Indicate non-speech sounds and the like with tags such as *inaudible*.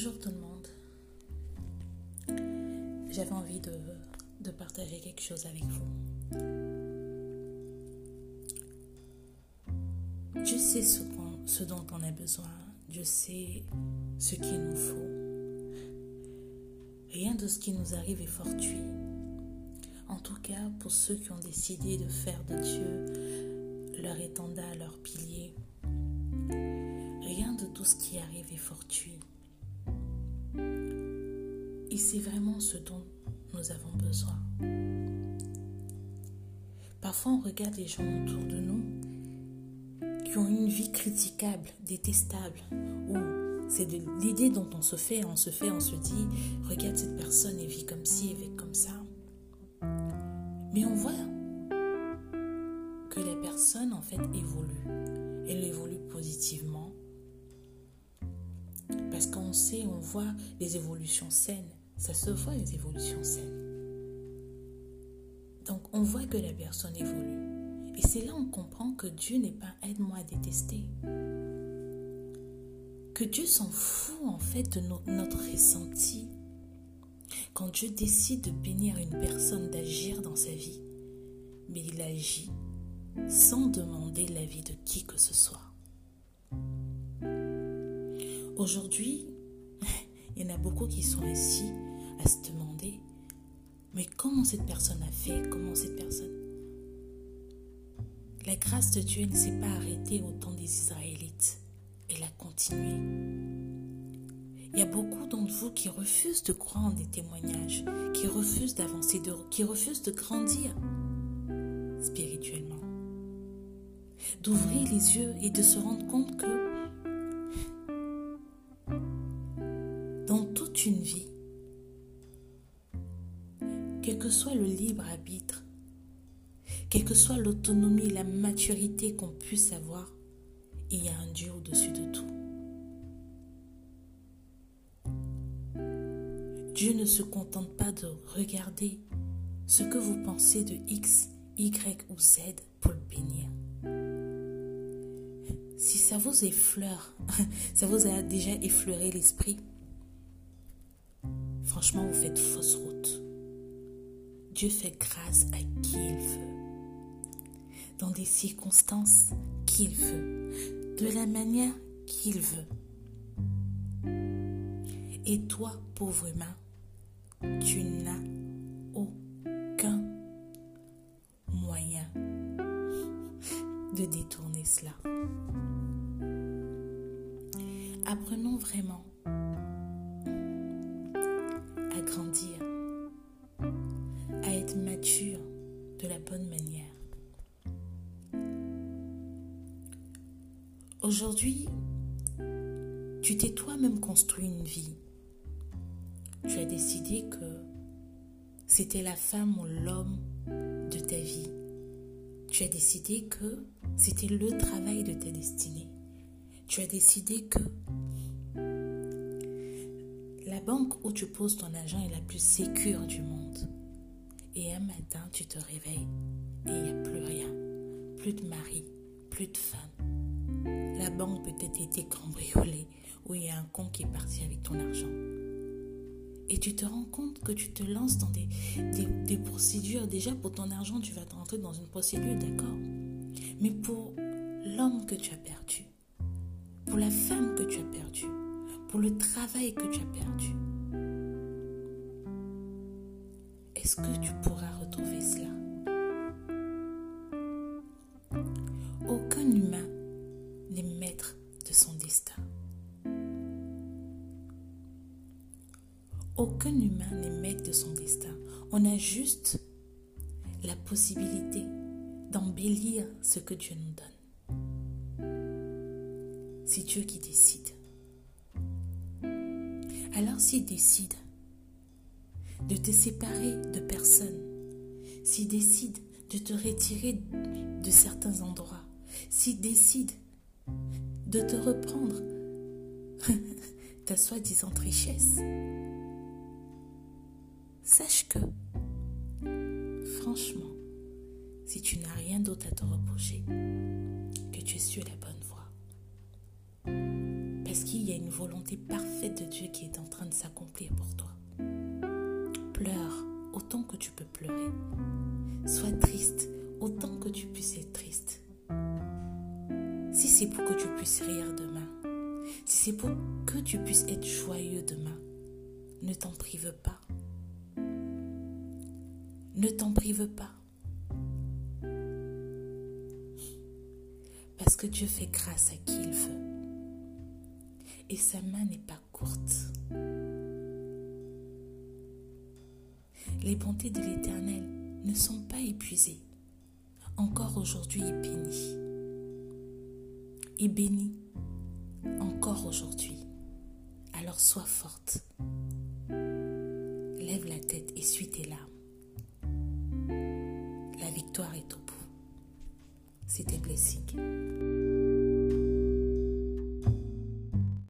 Bonjour tout le monde. J'avais envie de, partager quelque chose avec vous. Je sais ce, ce dont on a besoin. Je sais ce qu'il nous faut. Rien de ce qui nous arrive est fortuit. En tout cas, pour ceux qui ont décidé de faire de Dieu leur étendard, leur pilier, rien de tout ce qui arrive est fortuit. Et c'est vraiment ce dont nous avons besoin. Parfois, on regarde les gens autour de nous qui ont une vie critiquable, détestable, ou c'est l'idée dont on se fait, on se fait, on se dit, regarde cette personne, elle vit comme ci, elle vit comme ça. Mais on voit que la personne, en fait, évolue. Elle évolue positivement. Parce qu'on sait, on voit les évolutions saines. Ça se voit, les évolutions saines. Donc, on voit que la personne évolue. Et c'est là on comprend que Dieu n'est pas aide-moi à détester. Que Dieu s'en fout, en fait, de notre ressenti quand Dieu décide de bénir une personne d'agir dans sa vie, mais il agit sans demander l'avis de qui que ce soit. Aujourd'hui, *laughs* il y en a beaucoup qui sont ici à se demander, mais comment cette personne a fait Comment cette personne La grâce de Dieu ne s'est pas arrêtée au temps des Israélites. Elle a continué. Il y a beaucoup d'entre vous qui refusent de croire en des témoignages, qui refusent d'avancer, qui refusent de grandir spirituellement. D'ouvrir les yeux et de se rendre compte que dans toute une vie, quel que soit le libre arbitre, quelle que soit l'autonomie, la maturité qu'on puisse avoir, il y a un Dieu au-dessus de tout. Dieu ne se contente pas de regarder ce que vous pensez de X, Y ou Z pour le bénir. Si ça vous effleure, *laughs* ça vous a déjà effleuré l'esprit, franchement, vous faites fausse route. Dieu fait grâce à qui il veut, dans des circonstances qu'il veut, de la manière qu'il veut. Et toi, pauvre humain, tu n'as aucun moyen de détourner cela. Apprenons vraiment à grandir, Aujourd'hui, tu t'es toi-même construit une vie tu as décidé que c'était la femme ou l'homme de ta vie. Tu as décidé que c'était le travail de ta destinée. Tu as décidé que la banque où tu poses ton argent est la plus sécure du monde. Et un matin, tu te réveilles et il n'y a plus rien. Plus de mari, plus de femme. La banque peut-être été cambriolée ou il y a un con qui est parti avec ton argent. Et tu te rends compte que tu te lances dans des, des, procédures. Déjà, pour ton argent, tu vas rentrer dans une procédure, d'accord? Mais pour l'homme que tu as perdu, pour la femme que tu as perdue, pour le travail que tu as perdu, est-ce que tu pourras retrouver cela? Aucun humain n'est maître de son destin. On a juste la possibilité d'embellir ce que Dieu nous donne. C'est Dieu qui décide. Alors s'il décide de te séparer de personnes, s'il décide de te retirer de certains endroits, s'il décide de te reprendre *laughs* ta soi-disant richesse, sache que, franchement, si tu n'as rien d'autre à te reprocher, que tu es sur la bonne voie. Parce qu'il y a une volonté parfaite de Dieu qui est en train de s'accomplir pour toi. Pleure autant que tu peux pleurer. Sois triste autant que tu puisses être triste. Si c'est pour que tu puisses rire demain, si c'est pour que tu puisses être joyeux demain, ne t'en prive pas. Ne t'en prive pas. Parce que Dieu fait grâce à qui il veut. Et sa main n'est pas courte. Les bontés de l'Éternel ne sont pas épuisées. Encore aujourd'hui, il bénit. Il bénit encore aujourd'hui. Alors sois forte. Lève la tête et suis tes larmes victoire est. C'était Blessing.